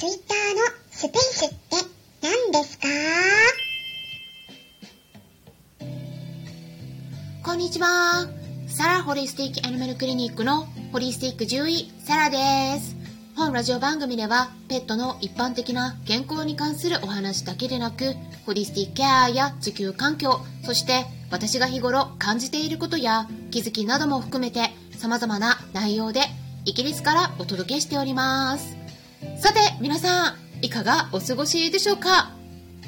ツイッターのスペースって何ですかこんにちは。サラホリスティックアニマルクリニックのホリスティック獣医、サラです。本ラジオ番組では、ペットの一般的な健康に関するお話だけでなく、ホリスティックケアや地球環境、そして私が日頃感じていることや気づきなども含めて様々な内容でイギリスからお届けしております。さて、皆さん、いかがお過ごしでしょうか？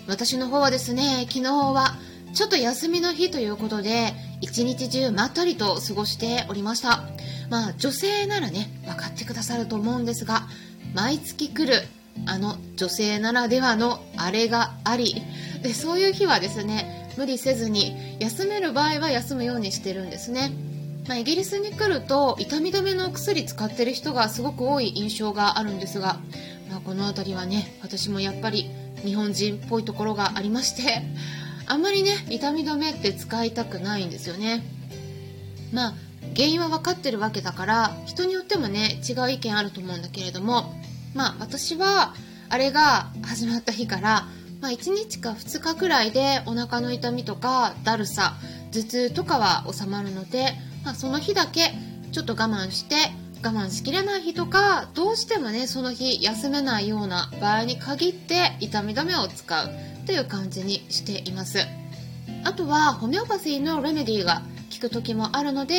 私の方はですね、昨日はちょっと休みの日ということで、一日中まったりと過ごしておりました。まあ、女性ならね、分かってくださると思うんですが、毎月来る、あの女性ならではのあれがあり、で、そういう日はですね、無理せずに、休める場合は休むようにしてるんですね。まあ、イギリスに来ると痛み止めの薬使ってる人がすごく多い印象があるんですが、まあ、この辺りはね私もやっぱり日本人っぽいところがありまして あんまりね痛み止めって使いたくないんですよね。まあ原因は分かってるわけだから人によってもね違う意見あると思うんだけれどもまあ私はあれが始まった日から、まあ、1日か2日くらいでお腹の痛みとかだるさ頭痛とかは収まるので、まあ、その日だけちょっと我慢して我慢しきれない日とかどうしてもねその日休めないような場合に限って痛み止めを使うという感じにしています。あとはホメオパシーのレメディーが効く時もあるので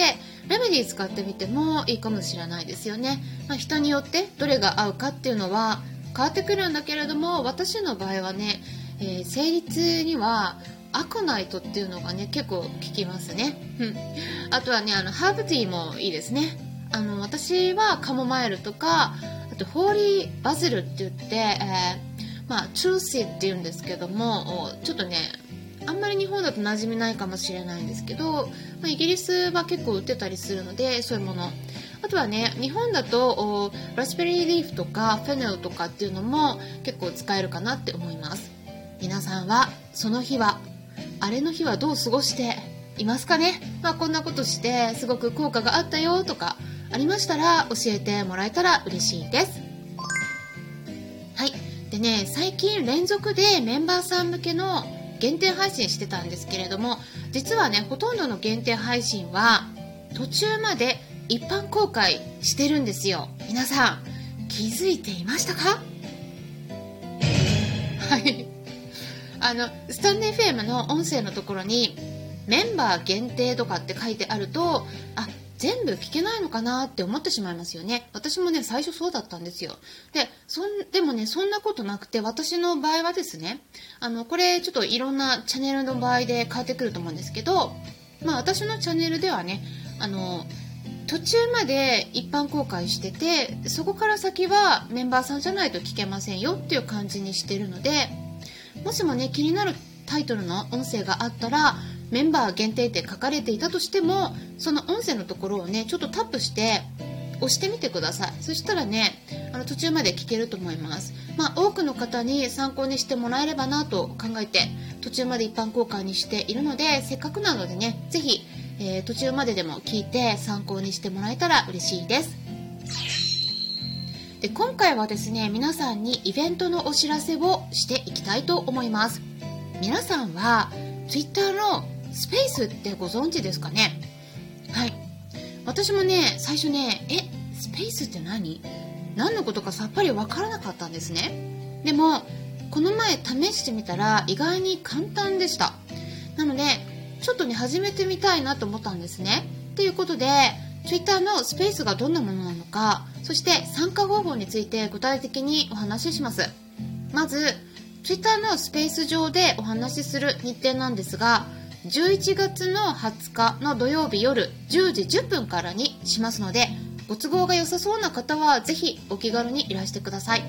レメディー使ってみてもいいかもしれないですよね、まあ、人によってどれが合うかっていうのは変わってくるんだけれども私の場合はね、えー生理痛にはアコナイトっていうのがね結構効きますね。うん。あとはねあのハーブティーもいいですね。あの私はカモマイルとかあとホーリーバズルって言って、えーまあ、チューシーって言うんですけどもおちょっとねあんまり日本だと馴染みないかもしれないんですけど、まあ、イギリスは結構売ってたりするのでそういうもの。あとはね日本だとおラズベリーリーフとかフェネルとかっていうのも結構使えるかなって思います。皆さんはその日はあれの日はどう過ごしていますかね、まあ、こんなことしてすごく効果があったよとかありましたら教えてもらえたら嬉しいです。はい。でね最近連続でメンバーさん向けの限定配信してたんですけれども実はねほとんどの限定配信は途中まで一般公開してるんですよ。皆さん気づいていましたか？あのスタンデー FM の音声のところにメンバー限定とかって書いてあるとあ全部聞けないのかなって思ってしまいますよね。私もね最初そうだったんですよ。でそんでもねそんなことなくて私の場合はですねあのこれちょっといろんなチャンネルの場合で変わってくると思うんですけどまあ私のチャンネルではねあの途中まで一般公開しててそこから先はメンバーさんじゃないと聞けませんよっていう感じにしてるのでもしもね気になるタイトルの音声があったらメンバー限定って書かれていたとしてもその音声のところをねちょっとタップして押してみてください。そしたらねあの途中まで聞けると思います。まあ多くの方に参考にしてもらえればなと考えて途中まで一般公開にしているのでせっかくなのでねぜひ、えー途中まででも聞いて参考にしてもらえたら嬉しいです。で今回はですね皆さんにイベントのお知らせをしていきたいと思います。皆さんは Twitter のスペースってご存知ですかね？はい。私もね最初ねえスペースって何？何のことかさっぱりわからなかったんですね。でもこの前試してみたら意外に簡単でした。なのでちょっとね始めてみたいなと思ったんですね。ということで Twitter のスペースがどんなものなのかそして参加方法について具体的にお話しします。まず Twitter のスペース上でお話しする日程なんですが11月の20日の土曜日夜10時10分からにしますのでご都合が良さそうな方はぜひお気軽にいらしてください。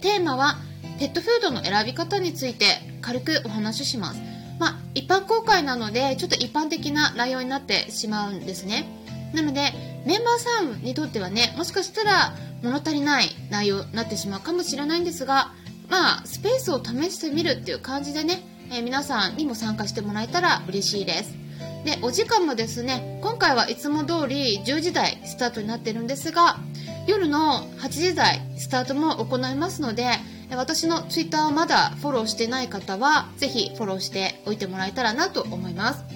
テーマはペットフードの選び方について軽くお話しします。まあ一般公開なのでちょっと一般的な内容になってしまうんですね。なのでメンバーさんにとってはねもしかしたら物足りない内容になってしまうかもしれないんですがまあスペースを試してみるっていう感じでね、えー皆さんにも参加してもらえたら嬉しいです。でお時間もですね今回はいつも通り10時台スタートになってるんですが夜の8時台スタートも行いますので私の Twitter をまだフォローしてない方はぜひフォローしておいてもらえたらなと思います。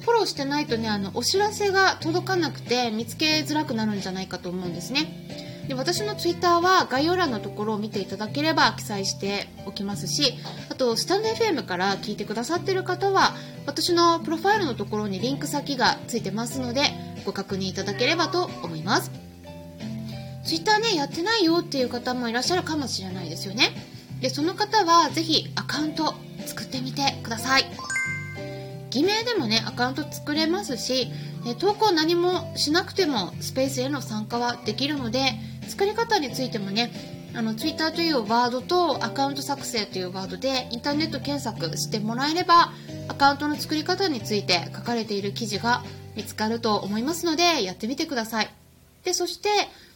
フォローしてないとねあのお知らせが届かなくて見つけづらくなるんじゃないかと思うんですね。で私の Twitter は概要欄のところを見ていただければ記載しておきますしあとスタンド FM から聞いてくださっている方は私のプロファイルのところにリンク先がついてますのでご確認いただければと思います。Twitter ねやってないよっていう方もいらっしゃるかもしれないですよね。でその方はぜひアカウント作ってみてください。偽名でもねアカウント作れますし投稿何もしなくてもスペースへの参加はできるので作り方についてもねあの Twitter というワードとアカウント作成というワードでインターネット検索してもらえればアカウントの作り方について書かれている記事が見つかると思いますのでやってみてください。でそして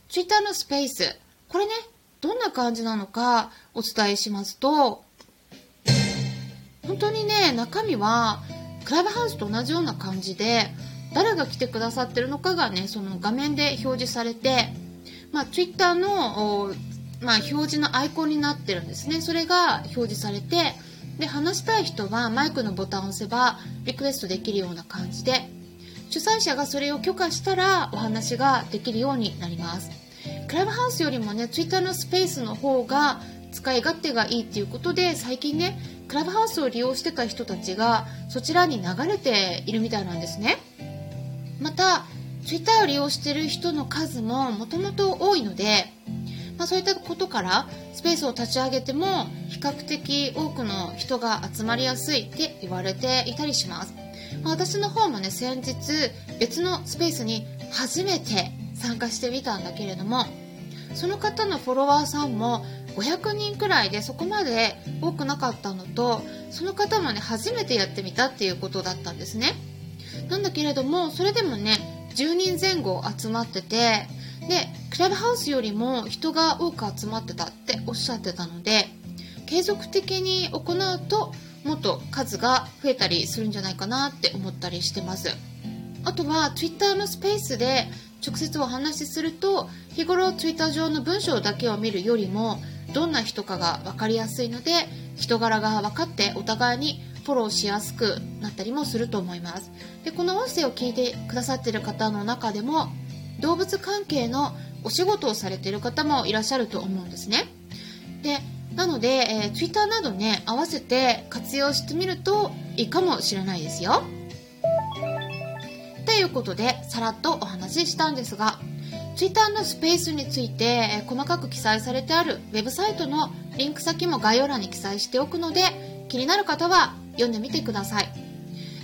Twitter のスペース。これねどんな感じなのかお伝えしますと本当にね中身はクラブハウスと同じような感じで誰が来てくださってるのかがねその画面で表示されて、まあ、Twitter の、まあ、表示のアイコンになってるんですね。それが表示されてで話したい人はマイクのボタンを押せばリクエストできるような感じで主催者がそれを許可したらお話ができるようになります。クラブハウスよりもね Twitter のスペースの方が使い勝手がいいっていうことで最近ねクラブハウスを利用してた人たちがそちらに流れているみたいなんですね。また Twitter を利用してる人の数ももともと多いので、まあ、そういったことからスペースを立ち上げても比較的多くの人が集まりやすいって言われていたりします、まあ、私の方もね先日別のスペースに初めて参加してみたんだけれどもその方のフォロワーさんも500人くらいでそこまで多くなかったのとその方もね初めてやってみたっていうことだったんですね。なんだけれどもそれでもね10人前後集まっててでクラブハウスよりも人が多く集まってたっておっしゃってたので継続的に行うともっと数が増えたりするんじゃないかなって思ったりしてます。あとは Twitter のスペースで直接お話しすると日頃 Twitter 上の文章だけを見るよりもどんな人かが分かりやすいので人柄が分かってお互いにフォローしやすくなったりもすると思います。でこの音声を聞いてくださっている方の中でも動物関係のお仕事をされている方もいらっしゃると思うんですね。でなので、えー、Twitter などね合わせて活用してみるといいかもしれないですよ。ということでさらっとお話ししたんですが Twitter のスペースについて細かく記載されてあるウェブサイトのリンク先も概要欄に記載しておくので気になる方は読んでみてください。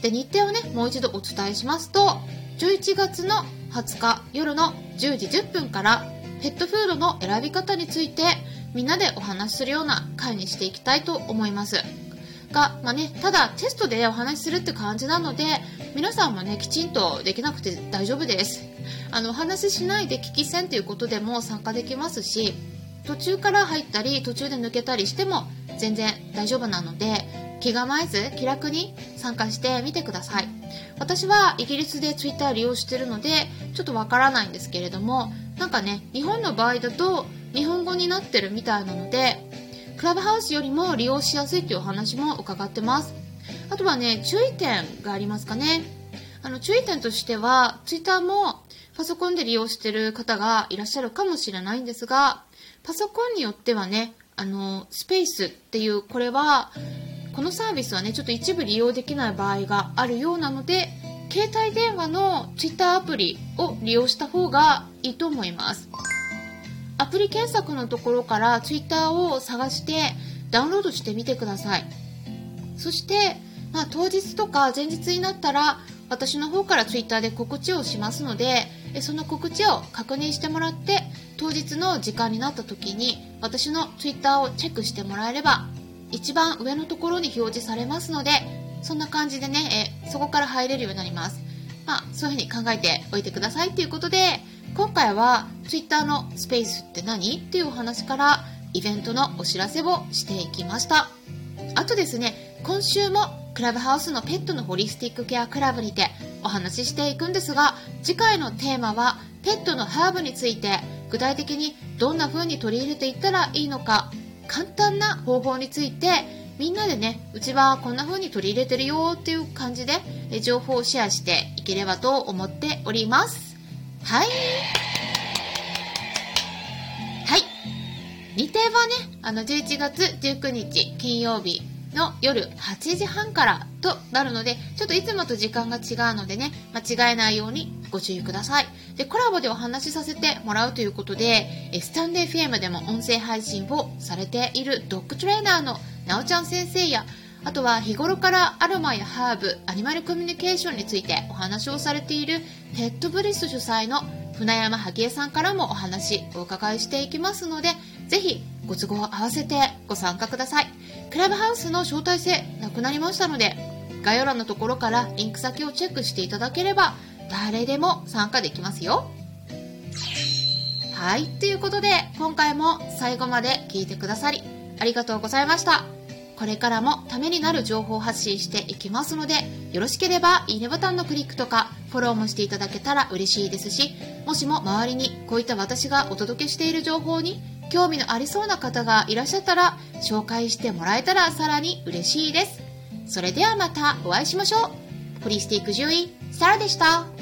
で日程をねもう一度お伝えしますと11月の20日夜の10時10分からペットフードの選び方についてみんなでお話しするような会にしていきたいと思います。が、まあね、ただテストでお話しするって感じなので皆さんもねきちんとできなくて大丈夫です。あのお話ししないで聞き戦ということでも参加できますし途中から入ったり途中で抜けたりしても全然大丈夫なので気構えず気楽に参加してみてください。私はイギリスで Twitter 利用してるのでちょっとわからないんですけれどもなんかね日本の場合だと日本語になってるみたいなのでクラブハウスよりも利用しやすいというお話も伺ってます。あとはね注意点がありますかね。あの注意点としては Twitter もパソコンで利用している方がいらっしゃるかもしれないんですがパソコンによってはねあのスペースっていうこれはこのサービスはねちょっと一部利用できない場合があるようなので携帯電話の Twitter アプリを利用した方がいいと思います。アプリ検索のところから Twitter を探してダウンロードしてみてください。そして、まあ、当日とか前日になったら私の方から Twitter で告知をしますのでその告知を確認してもらって当日の時間になった時に私の Twitter をチェックしてもらえれば一番上のところに表示されますのでそんな感じでねえそこから入れるようになります。まあそういうふうに考えておいてくださいということで今回は Twitter のスペースって何？っていうお話からイベントのお知らせをしていきました。あとですね今週もクラブハウスのペットのホリスティックケアクラブにてお話ししていくんですが次回のテーマはペットのハーブについて具体的にどんな風に取り入れていったらいいのか簡単な方法についてみんなでねうちはこんな風に取り入れてるよっていう感じで情報をシェアしていければと思っております。はいはい日程はねあの11月19日金曜日の夜8時半からとなるので、ちょっといつもと時間が違うのでね、間違えないようにご注意ください。で、コラボでお話しさせてもらうということで、スタンデー FM でも音声配信をされているドッグトレーナーのなおちゃん先生や、あとは日頃からアロマやハーブ、アニマルコミュニケーションについてお話をされているペットブリス主催の船山萩江さんからもお話お伺いしていきますので、ぜひご都合を合わせてご参加ください。クラブハウスの招待制なくなりましたので、概要欄のところからリンク先をチェックしていただければ、誰でも参加できますよ。はい、ということで、今回も最後まで聞いてくださり、ありがとうございました。これからもためになる情報を発信していきますので、よろしければいいねボタンのクリックとか、フォローもしていただけたら嬉しいですし、もしも周りにこういった私がお届けしている情報に興味のありそうな方がいらっしゃったら、紹介してもらえたらさらに嬉しいです。それではまたお会いしましょう。ポリスティック獣医、サラでした。